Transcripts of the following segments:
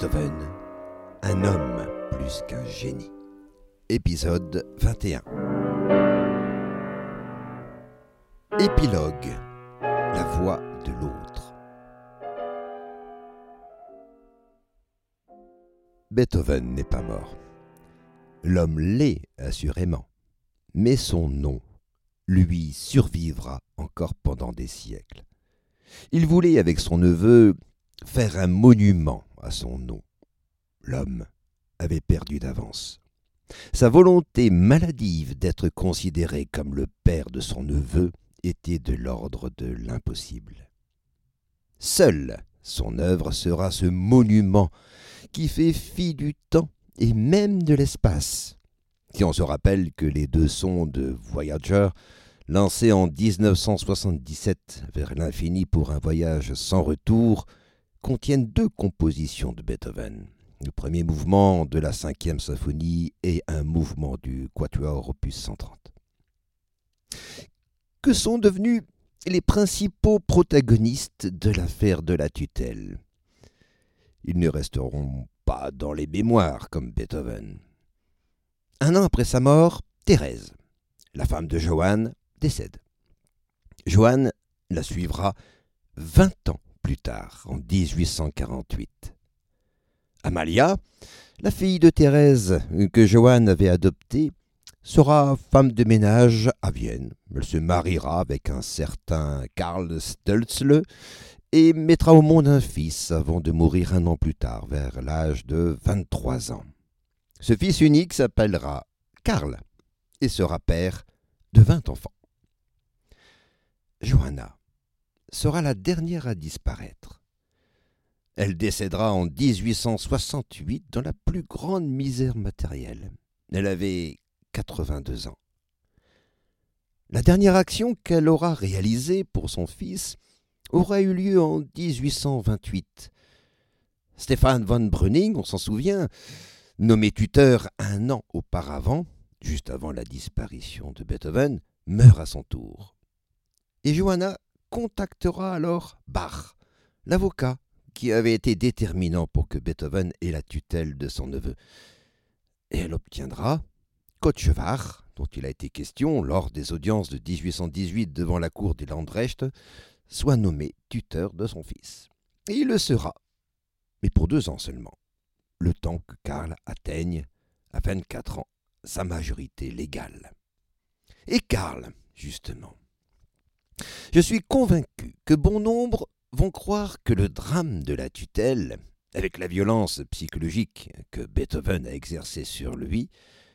Beethoven, un homme plus qu'un génie. Épisode 21. Épilogue. La voix de l'autre. Beethoven n'est pas mort. L'homme l'est, assurément, mais son nom, lui, survivra encore pendant des siècles. Il voulait, avec son neveu, faire un monument à son nom. L'homme avait perdu d'avance. Sa volonté maladive d'être considéré comme le père de son neveu était de l'ordre de l'impossible. Seule son œuvre sera ce monument qui fait fi du temps et même de l'espace. Si on se rappelle que les deux sondes Voyager, lancées en 1977 vers l'infini pour un voyage sans retour, contiennent deux compositions de Beethoven. Le premier mouvement de la cinquième symphonie et un mouvement du Quatuor opus 130. Que sont devenus les principaux protagonistes de l'affaire de la tutelle? Ils ne resteront pas dans les mémoires comme Beethoven. Un an après sa mort, Thérèse, la femme de Johann, décède. Johann la suivra vingt ans plus tard, en 1848. Amalia, la fille de Thérèse que Johann avait adoptée, sera femme de ménage à Vienne. Elle se mariera avec un certain Karl Stölzle et mettra au monde un fils avant de mourir un an plus tard, vers l'âge de 23 ans. Ce fils unique s'appellera Karl et sera père de 20 enfants. Johanna sera la dernière à disparaître. Elle décédera en 1868 dans la plus grande misère matérielle. Elle avait 82 ans. La dernière action qu'elle aura réalisée pour son fils aura eu lieu en 1828. Stéphane von Brüning, on s'en souvient, nommé tuteur un an auparavant, juste avant la disparition de Beethoven, meurt à son tour. Et Johanna contactera alors Bach, l'avocat qui avait été déterminant pour que Beethoven ait la tutelle de son neveu. Et elle obtiendra qu'Otchevard, dont il a été question lors des audiences de 1818 devant la cour des Landrecht, soit nommé tuteur de son fils. Et il le sera, mais pour deux ans seulement, le temps que Karl atteigne, à 24 ans, sa majorité légale. Et Karl, justement, je suis convaincu que bon nombre vont croire que le drame de la tutelle, avec la violence psychologique que Beethoven a exercée sur lui,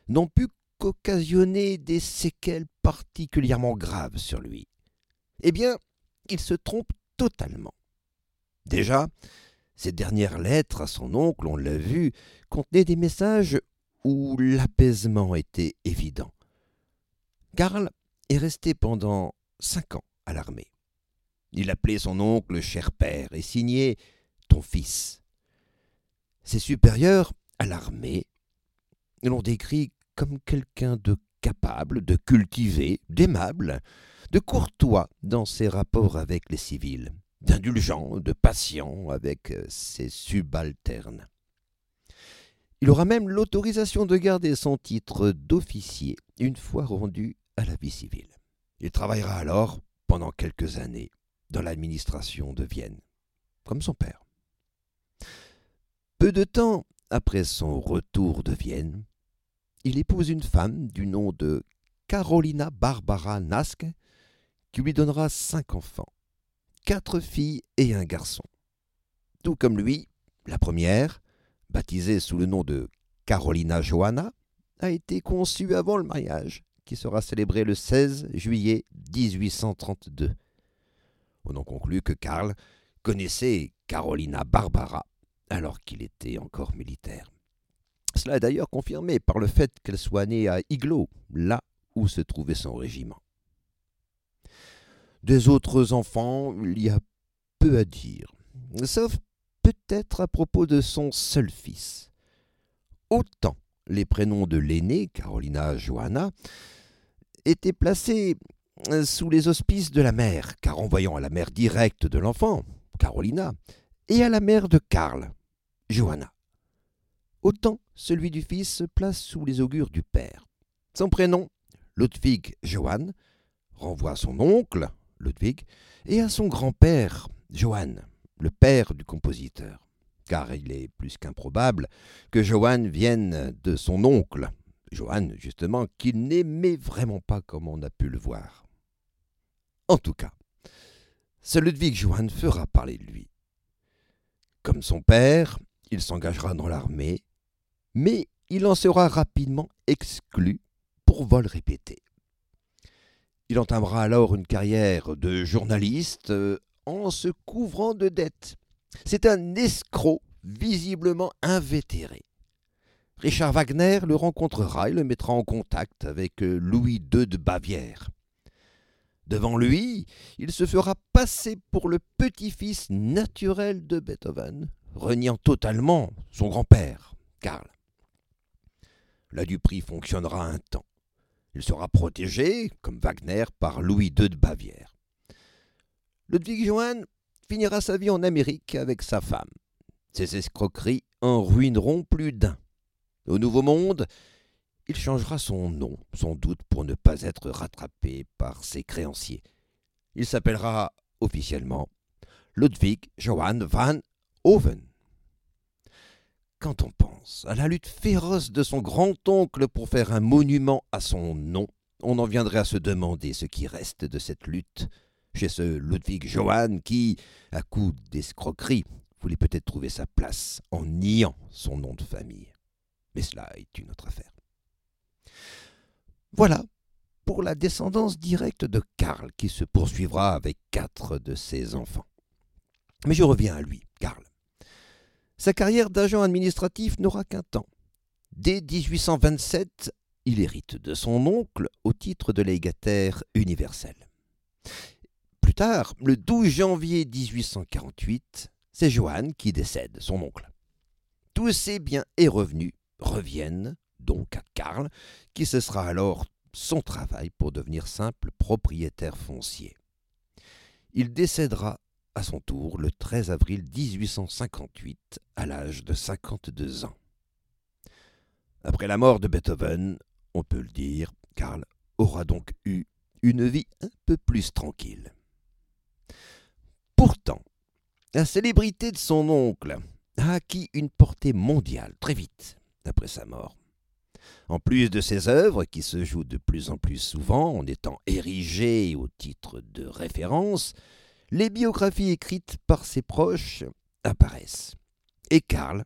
n'ont pu qu'occasionner des séquelles particulièrement graves sur lui. Eh bien, il se trompe totalement. Déjà, ces dernières lettres à son oncle, on l'a vu, contenaient des messages où l'apaisement était évident. Karl est resté pendant cinq ans à l'armée. Il appelait son oncle cher père et signait ton fils. Ses supérieurs à l'armée l'ont décrit comme quelqu'un de capable, de cultivé, d'aimable, de courtois dans ses rapports avec les civils, d'indulgent, de patient avec euh, ses subalternes. Il aura même l'autorisation de garder son titre d'officier une fois rendu à la vie civile. Il travaillera alors pendant quelques années dans l'administration de Vienne, comme son père. Peu de temps après son retour de Vienne, il épouse une femme du nom de Carolina Barbara Nask, qui lui donnera cinq enfants, quatre filles et un garçon. Tout comme lui, la première, baptisée sous le nom de Carolina Johanna, a été conçue avant le mariage qui sera célébré le 16 juillet 1832. On en conclut que Karl connaissait Carolina Barbara alors qu'il était encore militaire. Cela est d'ailleurs confirmé par le fait qu'elle soit née à Iglo, là où se trouvait son régiment. Des autres enfants, il y a peu à dire, sauf peut-être à propos de son seul fils. Autant les prénoms de l'aînée, Carolina Johanna, étaient placés euh, sous les auspices de la mère, car renvoyant à la mère directe de l'enfant, Carolina, et à la mère de Karl, Johanna. autant celui du fils se place sous les augures du père. Son prénom, Ludwig Johann, renvoie à son oncle, Ludwig, et à son grand-père, Johann, le père du compositeur, car il est plus qu'improbable que Johann vienne de son oncle, Johann, justement, qu'il n'aimait vraiment pas comme on a pu le voir. En tout cas, ce Ludwig Johann fera parler de lui. Comme son père, il s'engagera dans l'armée, mais il en sera rapidement exclu pour vol répété. Il entamera alors une carrière de journaliste euh, en se couvrant de dettes. C'est un escroc visiblement invétéré. Richard Wagner le rencontrera et le mettra en contact avec euh, Louis II de Bavière. Devant lui, il se fera passer pour le petit-fils naturel de Beethoven, reniant totalement son grand-père, Karl. La Dupri fonctionnera un temps. Il sera protégé, comme Wagner, par Louis II de Bavière. Ludwig Johann finira sa vie en Amérique avec sa femme. Ses escroqueries en ruineront plus d'un. Au Nouveau Monde, il changera son nom, sans doute pour ne pas être rattrapé par ses créanciers. Il s'appellera officiellement Ludwig Johann van Hoven. Quand on pense à la lutte féroce de son grand-oncle pour faire un monument à son nom, on en viendrait à se demander ce qui reste de cette lutte chez ce Ludwig Johann qui, à coup d'escroquerie, voulait peut-être trouver sa place en niant son nom de famille. Mais cela est une autre affaire. Voilà pour la descendance directe de Karl qui se poursuivra avec quatre de ses enfants. Mais je reviens à lui, Karl. Sa carrière d'agent administratif n'aura qu'un temps. Dès 1827, il hérite de son oncle au titre de légataire universel. Plus tard, le 12 janvier 1848, c'est Johann qui décède, son oncle. Tous ses biens et revenus reviennent donc à Karl, qui cessera alors son travail pour devenir simple propriétaire foncier. Il décédera à son tour le 13 avril 1858 à l'âge de 52 ans. Après la mort de Beethoven, on peut le dire, Karl aura donc eu une vie un peu plus tranquille. Pourtant, la célébrité de son oncle a acquis une portée mondiale très vite après sa mort. En plus de ses œuvres, qui se jouent de plus en plus souvent en étant érigées au titre de référence, les biographies écrites par ses proches apparaissent. Et Karl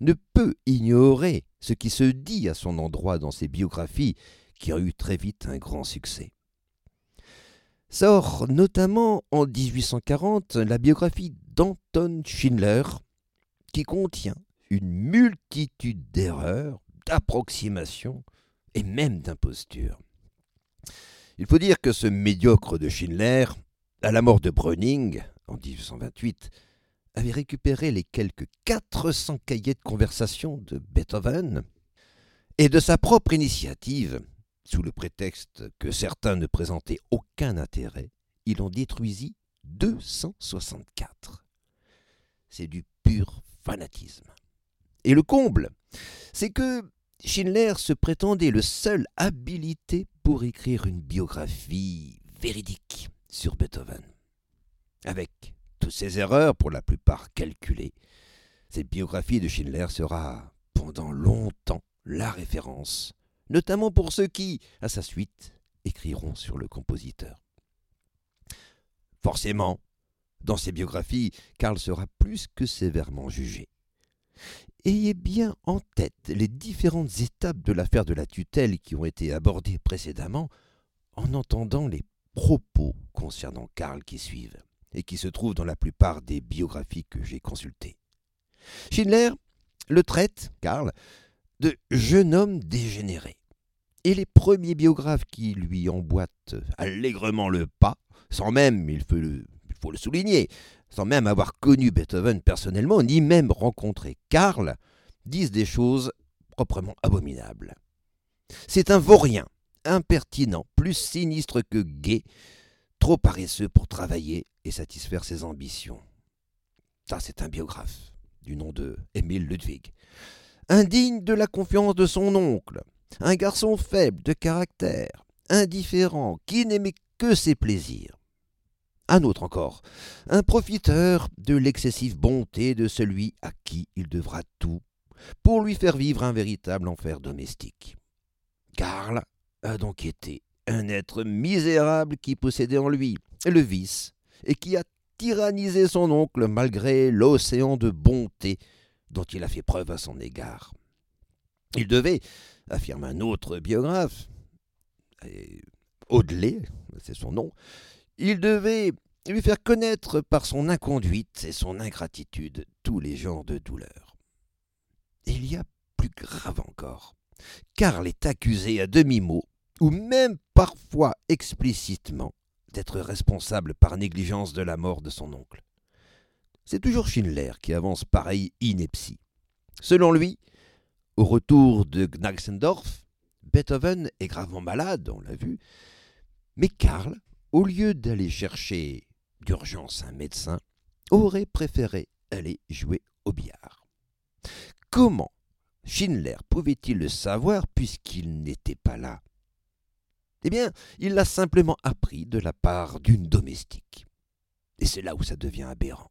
ne peut ignorer ce qui se dit à son endroit dans ces biographies qui ont eu très vite un grand succès. Sort notamment en 1840 la biographie d'Anton Schindler qui contient une multitude d'erreurs, d'approximations et même d'impostures. Il faut dire que ce médiocre de Schindler, à la mort de Browning en 1828, avait récupéré les quelques 400 cahiers de conversation de Beethoven et de sa propre initiative, sous le prétexte que certains ne présentaient aucun intérêt, il en détruisit 264. C'est du pur fanatisme. Et le comble, c'est que Schindler se prétendait le seul habilité pour écrire une biographie véridique sur Beethoven. Avec toutes ses erreurs, pour la plupart calculées, cette biographie de Schindler sera pendant longtemps la référence, notamment pour ceux qui, à sa suite, écriront sur le compositeur. Forcément, dans ces biographies, Karl sera plus que sévèrement jugé. Ayez bien en tête les différentes étapes de l'affaire de la tutelle qui ont été abordées précédemment en entendant les propos concernant Karl qui suivent et qui se trouvent dans la plupart des biographies que j'ai consultées. Schindler le traite, Karl, de jeune homme dégénéré. Et les premiers biographes qui lui emboîtent allègrement le pas, sans même, il faut le, il faut le souligner, sans même avoir connu Beethoven personnellement, ni même rencontré Karl, disent des choses proprement abominables. C'est un vaurien, impertinent, plus sinistre que gai, trop paresseux pour travailler et satisfaire ses ambitions. Ça, c'est un biographe du nom de Émile Ludwig. indigne de la confiance de son oncle, un garçon faible de caractère, indifférent, qui n'aimait que ses plaisirs. Un autre encore, un profiteur de l'excessive bonté de celui à qui il devra tout, pour lui faire vivre un véritable enfer domestique. Karl a donc été un être misérable qui possédait en lui le vice et qui a tyrannisé son oncle malgré l'océan de bonté dont il a fait preuve à son égard. Il devait, affirme un autre biographe, Audeley, c'est son nom, il devait lui faire connaître par son inconduite et son ingratitude tous les genres de douleurs. Il y a plus grave encore. Karl est accusé à demi-mot, ou même parfois explicitement, d'être responsable par négligence de la mort de son oncle. C'est toujours Schindler qui avance pareille ineptie. Selon lui, au retour de Gneixendorf, Beethoven est gravement malade, on l'a vu, mais Karl, au lieu d'aller chercher d'urgence un médecin, aurait préféré aller jouer au billard. Comment Schindler pouvait-il le savoir puisqu'il n'était pas là? Eh bien, il l'a simplement appris de la part d'une domestique. Et c'est là où ça devient aberrant.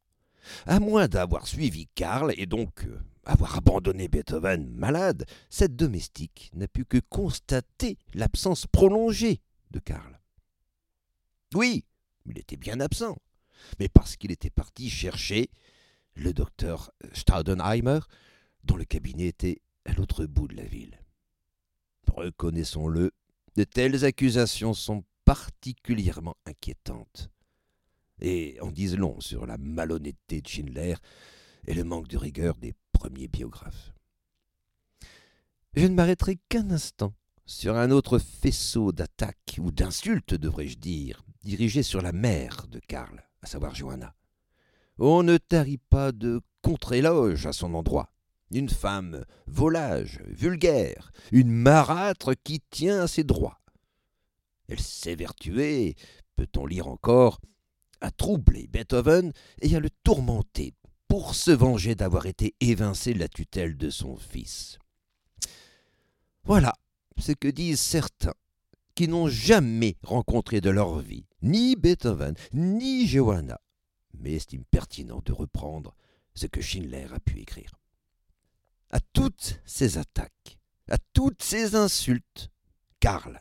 À moins d'avoir suivi Karl et donc euh, avoir abandonné Beethoven malade, cette domestique n'a pu que constater l'absence prolongée de Karl. Oui, il était bien absent, mais parce qu'il était parti chercher le docteur Staudenheimer, dont le cabinet était à l'autre bout de la ville. Reconnaissons-le, de telles accusations sont particulièrement inquiétantes et en disent long sur la malhonnêteté de Schindler et le manque de rigueur des premiers biographes. Je ne m'arrêterai qu'un instant sur un autre faisceau d'attaques, ou d'insultes, devrais-je dire, dirigé sur la mère de Karl, à savoir Johanna. On ne tarit pas de contre-éloge à son endroit. Une femme volage, vulgaire, une marâtre qui tient à ses droits. Elle s'évertuait, peut-on lire encore, à troubler Beethoven et à le tourmenter pour se venger d'avoir été évincé de la tutelle de son fils. Voilà ce que disent certains qui n'ont jamais rencontré de leur vie ni Beethoven ni Johanna, mais estiment pertinent de reprendre ce que Schindler a pu écrire. À toutes ces attaques, à toutes ces insultes, Karl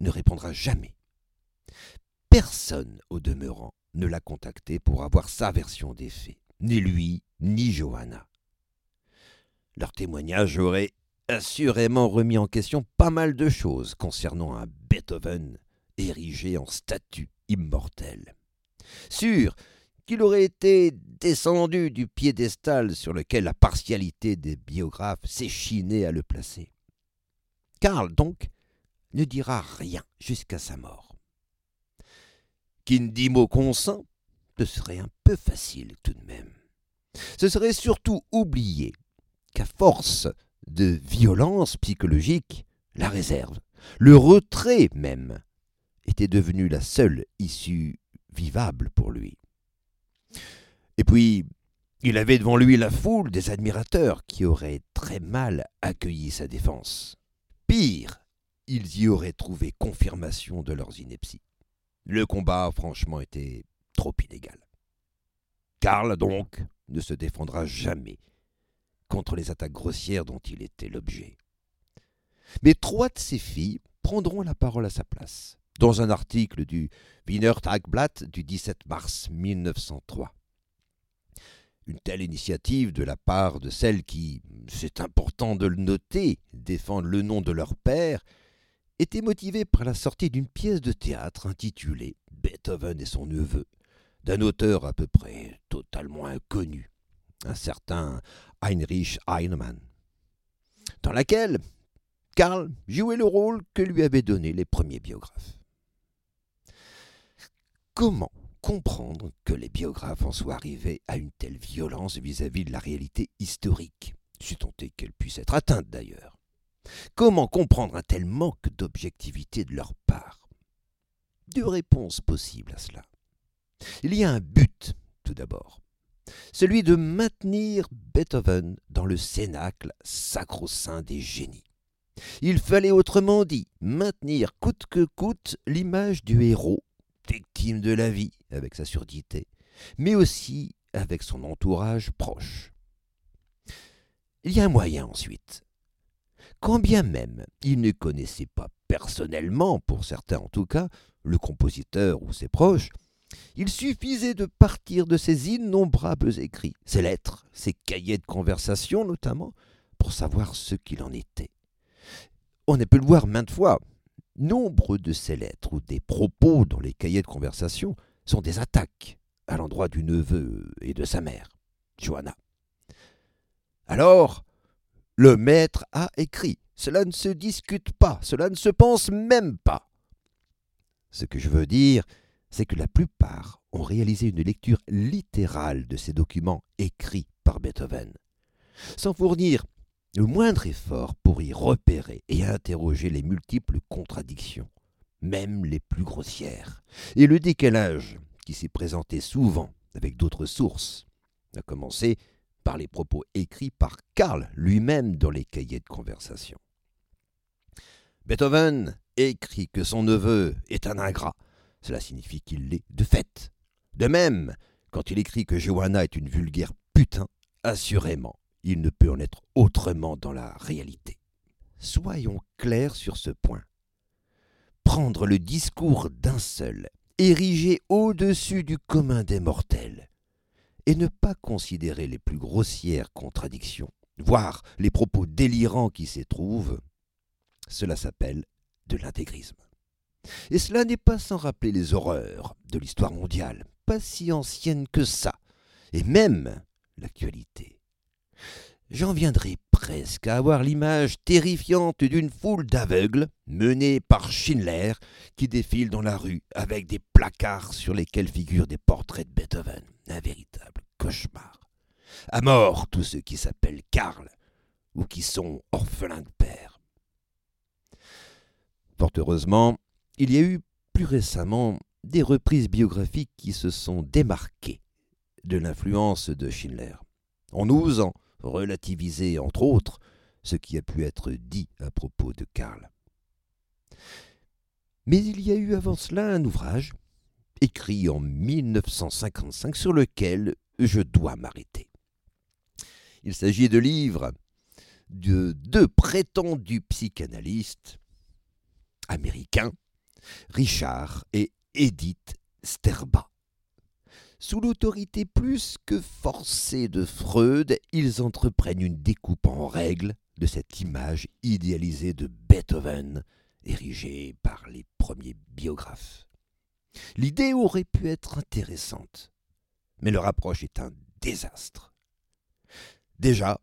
ne répondra jamais. Personne, au demeurant, ne l'a contacté pour avoir sa version des faits, ni lui, ni Johanna. Leur témoignage aurait assurément remis en question pas mal de choses concernant un Beethoven érigé en statue immortelle. Sûr qu'il aurait été descendu du piédestal sur lequel la partialité des biographes s'échinait à le placer. Karl, donc, ne dira rien jusqu'à sa mort qu'Indimo consent, ce serait un peu facile tout de même. Ce serait surtout oublier qu'à force de violence psychologique, la réserve, le retrait même, était devenu la seule issue vivable pour lui. Et puis, il avait devant lui la foule des admirateurs qui auraient très mal accueilli sa défense. Pire, ils y auraient trouvé confirmation de leurs inepties. Le combat, franchement, était trop inégal. Karl, donc, ne se défendra jamais contre les attaques grossières dont il était l'objet. Mais trois de ses filles prendront la parole à sa place, dans un article du Wiener Tagblatt du 17 mars 1903. Une telle initiative de la part de celles qui, c'est important de le noter, défendent le nom de leur père, était motivé par la sortie d'une pièce de théâtre intitulée Beethoven et son neveu, d'un auteur à peu près totalement inconnu, un certain Heinrich Heinemann, dans laquelle Karl jouait le rôle que lui avaient donné les premiers biographes. Comment comprendre que les biographes en soient arrivés à une telle violence vis-à-vis -vis de la réalité historique, si tant qu'elle puisse être atteinte d'ailleurs? Comment comprendre un tel manque d'objectivité de leur part? Deux réponses possibles à cela. Il y a un but, tout d'abord. celui de maintenir Beethoven dans le cénacle sacro-saint des génies. Il fallait autrement dit maintenir coûte que coûte l'image du héros, victime de la vie avec sa surdité, mais aussi avec son entourage proche. Il y a un moyen ensuite. Quand bien même il ne connaissait pas personnellement, pour certains en tout cas, le compositeur ou ses proches, il suffisait de partir de ses innombrables écrits, ses lettres, ses cahiers de conversation notamment, pour savoir ce qu'il en était. On a pu le voir maintes fois. Nombre de ces lettres ou des propos dans les cahiers de conversation sont des attaques à l'endroit du neveu et de sa mère, Johanna. Alors, le maître a écrit. Cela ne se discute pas, cela ne se pense même pas. Ce que je veux dire, c'est que la plupart ont réalisé une lecture littérale de ces documents écrits par Beethoven, sans fournir le moindre effort pour y repérer et interroger les multiples contradictions, même les plus grossières, et le décalage qui s'est présenté souvent avec d'autres sources, à commencer par les propos écrits par Karl lui-même dans les cahiers de conversation. Beethoven écrit que son neveu est un ingrat, cela signifie qu'il l'est de fait. De même, quand il écrit que Johanna est une vulgaire putain, assurément, il ne peut en être autrement dans la réalité. Soyons clairs sur ce point. Prendre le discours d'un seul, érigé au-dessus du commun des mortels, et ne pas considérer les plus grossières contradictions, voire les propos délirants qui s'y trouvent, cela s'appelle de l'intégrisme. Et cela n'est pas sans rappeler les horreurs de l'histoire mondiale, pas si ancienne que ça, et même l'actualité. J'en viendrai presque à avoir l'image terrifiante d'une foule d'aveugles, menée par Schindler, qui défile dans la rue avec des placards sur lesquels figurent des portraits de Beethoven. Un véritable cauchemar. À mort tous ceux qui s'appellent Karl ou qui sont orphelins de père. Fort heureusement, il y a eu plus récemment des reprises biographiques qui se sont démarquées de l'influence de Schindler, en osant relativiser, entre autres, ce qui a pu être dit à propos de Karl. Mais il y a eu avant cela un ouvrage, écrit en 1955, sur lequel je dois m'arrêter. Il s'agit de livres de deux prétendus psychanalystes américains, Richard et Edith Sterba. Sous l'autorité plus que forcée de Freud, ils entreprennent une découpe en règle de cette image idéalisée de Beethoven, érigée par les premiers biographes. L'idée aurait pu être intéressante, mais leur approche est un désastre. Déjà,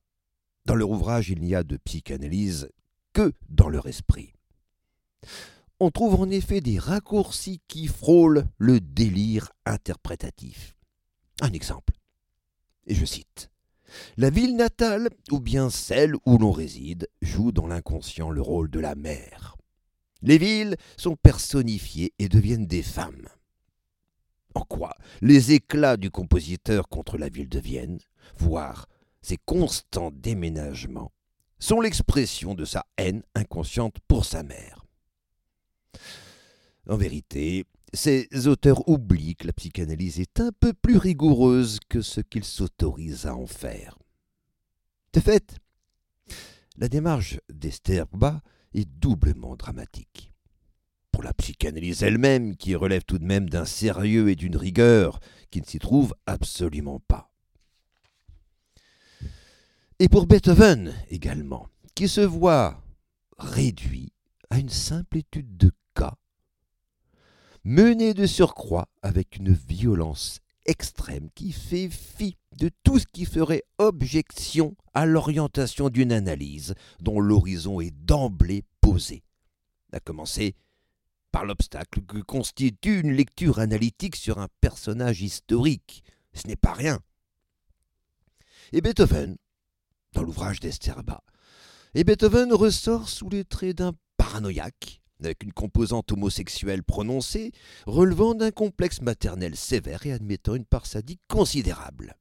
dans leur ouvrage, il n'y a de psychanalyse que dans leur esprit on trouve en effet des raccourcis qui frôlent le délire interprétatif. Un exemple, et je cite. La ville natale, ou bien celle où l'on réside, joue dans l'inconscient le rôle de la mère. Les villes sont personnifiées et deviennent des femmes. En quoi les éclats du compositeur contre la ville de Vienne, voire ses constants déménagements, sont l'expression de sa haine inconsciente pour sa mère. En vérité, ces auteurs oublient que la psychanalyse est un peu plus rigoureuse que ce qu'ils s'autorisent à en faire. De fait, la démarche d'Esterba est doublement dramatique. Pour la psychanalyse elle-même, qui relève tout de même d'un sérieux et d'une rigueur qui ne s'y trouve absolument pas. Et pour Beethoven également, qui se voit réduit à une simple étude de mené de surcroît avec une violence extrême qui fait fi de tout ce qui ferait objection à l'orientation d'une analyse dont l'horizon est d'emblée posé, à commencer par l'obstacle que constitue une lecture analytique sur un personnage historique. Ce n'est pas rien. Et Beethoven, dans l'ouvrage d'Esterba, et Beethoven ressort sous les traits d'un paranoïaque, avec une composante homosexuelle prononcée, relevant d'un complexe maternel sévère et admettant une part considérable.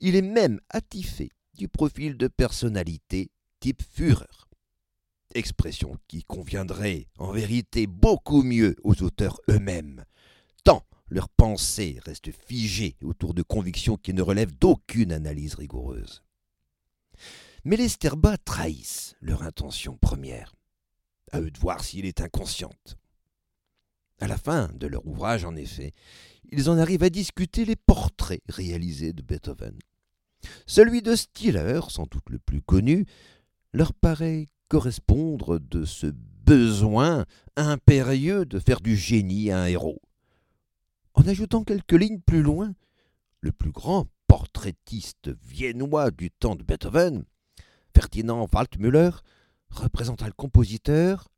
Il est même attifé du profil de personnalité type Führer. Expression qui conviendrait en vérité beaucoup mieux aux auteurs eux-mêmes, tant leurs pensées restent figées autour de convictions qui ne relèvent d'aucune analyse rigoureuse. Mais les Sterba trahissent leur intention première. À eux de voir s'il est inconsciente. À la fin de leur ouvrage, en effet, ils en arrivent à discuter les portraits réalisés de Beethoven. Celui de Stiller, sans doute le plus connu, leur paraît correspondre de ce besoin impérieux de faire du génie un héros. En ajoutant quelques lignes plus loin, le plus grand portraitiste viennois du temps de Beethoven, Ferdinand Waldmüller, représenta le compositeur,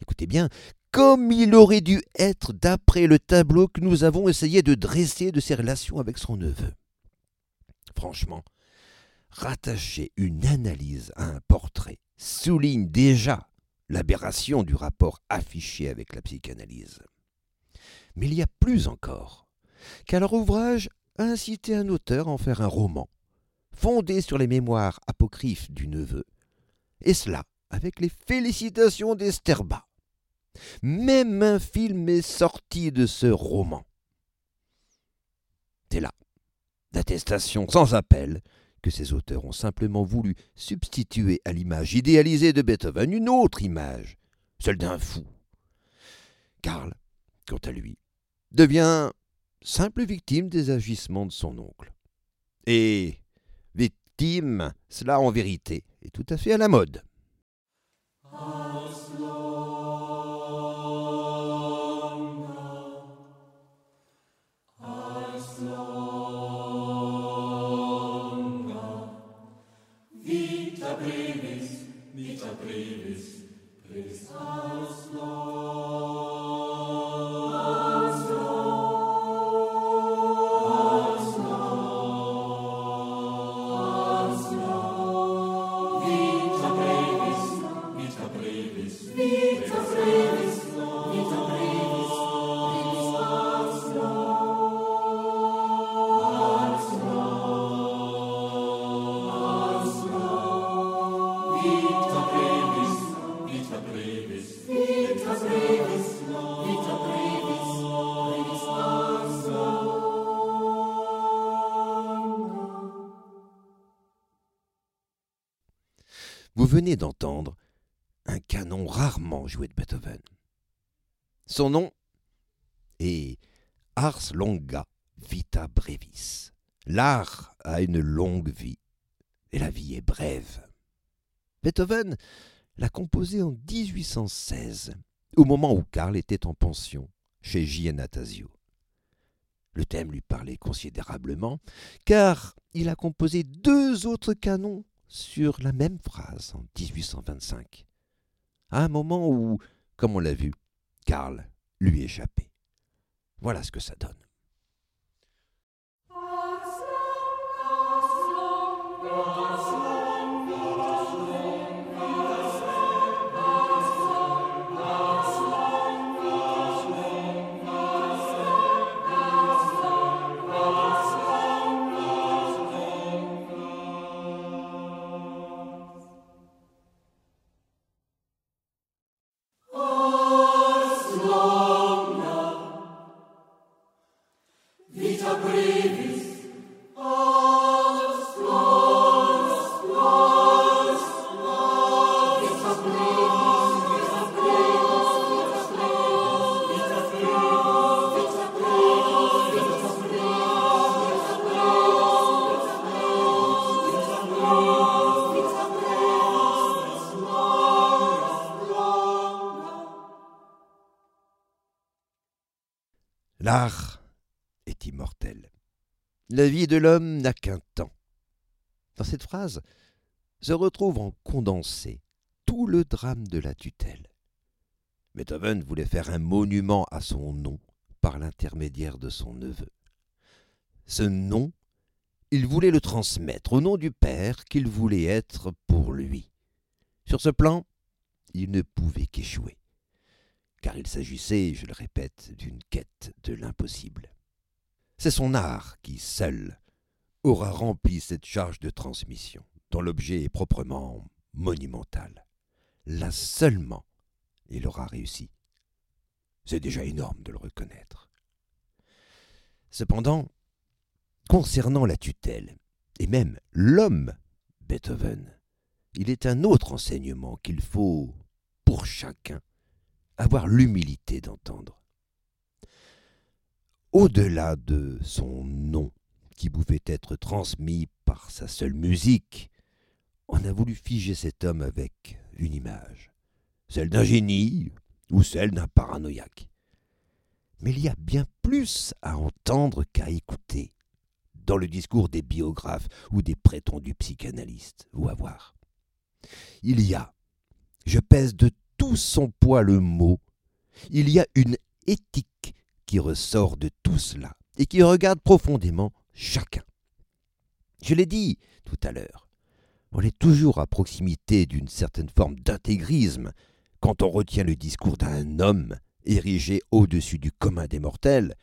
écoutez bien, comme il aurait dû être d'après le tableau que nous avons essayé de dresser de ses relations avec son neveu. Franchement, rattacher une analyse à un portrait souligne déjà l'aberration du rapport affiché avec la psychanalyse. Mais il y a plus encore, car leur ouvrage a incité un auteur à en faire un roman, fondé sur les mémoires apocryphes du neveu, et cela avec les félicitations d'Esterba. Même un film est sorti de ce roman. C'est là l'attestation sans appel que ces auteurs ont simplement voulu substituer à l'image idéalisée de Beethoven une autre image, celle d'un fou. Karl, quant à lui, devient simple victime des agissements de son oncle. Et victime, cela en vérité est tout à fait à la mode. Oh, Vous venez d'entendre un canon rarement joué de Beethoven. Son nom est Ars longa vita brevis. L'art a une longue vie et la vie est brève. Beethoven l'a composé en 1816, au moment où Karl était en pension chez Giannatasio. Le thème lui parlait considérablement, car il a composé deux autres canons sur la même phrase en 1825, à un moment où, comme on l'a vu, Karl lui échappait. Voilà ce que ça donne. La vie de l'homme n'a qu'un temps. Dans cette phrase se retrouve en condensé tout le drame de la tutelle. Beethoven voulait faire un monument à son nom par l'intermédiaire de son neveu. Ce nom, il voulait le transmettre au nom du père qu'il voulait être pour lui. Sur ce plan, il ne pouvait qu'échouer car il s'agissait, je le répète, d'une quête de l'impossible. C'est son art qui, seul, aura rempli cette charge de transmission, dont l'objet est proprement monumental. Là seulement, il aura réussi. C'est déjà énorme de le reconnaître. Cependant, concernant la tutelle, et même l'homme Beethoven, il est un autre enseignement qu'il faut, pour chacun, avoir l'humilité d'entendre. Au-delà de son nom, qui pouvait être transmis par sa seule musique, on a voulu figer cet homme avec une image, celle d'un génie ou celle d'un paranoïaque. Mais il y a bien plus à entendre qu'à écouter dans le discours des biographes ou des prétendus psychanalystes, ou à voir. Il y a, je pèse de tout son poids le mot, il y a une éthique qui ressort de tout cela et qui regarde profondément chacun. Je l'ai dit tout à l'heure, on est toujours à proximité d'une certaine forme d'intégrisme quand on retient le discours d'un homme érigé au-dessus du commun des mortels,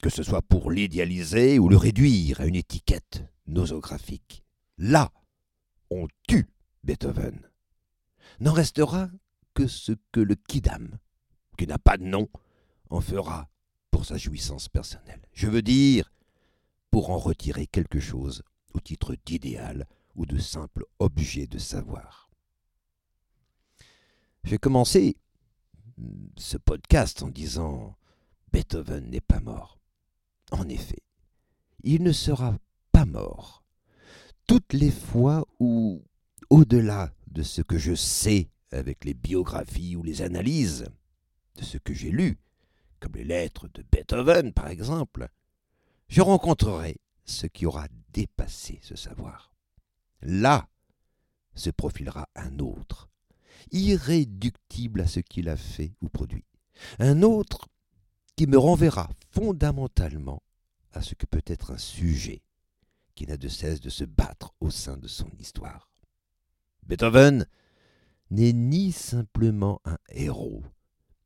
que ce soit pour l'idéaliser ou le réduire à une étiquette nosographique. Là, on tue Beethoven. N'en restera que ce que le Kidam, qui n'a pas de nom, en fera pour sa jouissance personnelle. Je veux dire, pour en retirer quelque chose au titre d'idéal ou de simple objet de savoir. J'ai commencé ce podcast en disant Beethoven n'est pas mort. En effet, il ne sera pas mort. Toutes les fois où, au-delà de ce que je sais avec les biographies ou les analyses, de ce que j'ai lu, comme les lettres de Beethoven par exemple, je rencontrerai ce qui aura dépassé ce savoir. Là se profilera un autre, irréductible à ce qu'il a fait ou produit. Un autre qui me renverra fondamentalement à ce que peut être un sujet qui n'a de cesse de se battre au sein de son histoire. Beethoven n'est ni simplement un héros,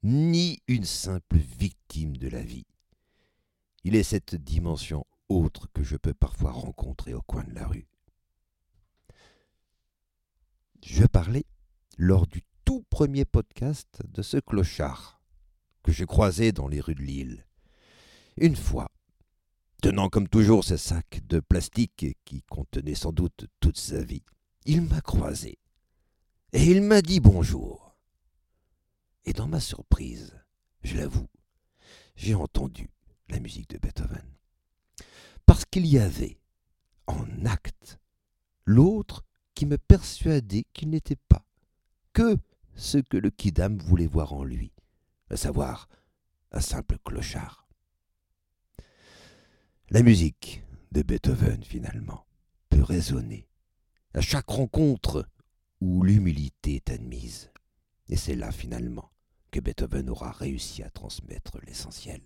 ni une simple victime de la vie. Il est cette dimension autre que je peux parfois rencontrer au coin de la rue. Je parlais lors du tout premier podcast de ce clochard que je croisais dans les rues de Lille. Une fois, tenant comme toujours ce sac de plastique qui contenait sans doute toute sa vie, il m'a croisé et il m'a dit bonjour. Et dans ma surprise, je l'avoue, j'ai entendu la musique de Beethoven. Parce qu'il y avait, en acte, l'autre qui me persuadait qu'il n'était pas que ce que le Kidam voulait voir en lui, à savoir un simple clochard. La musique de Beethoven, finalement, peut résonner à chaque rencontre où l'humilité est admise. Et c'est là, finalement, Beethoven aura réussi à transmettre l'essentiel.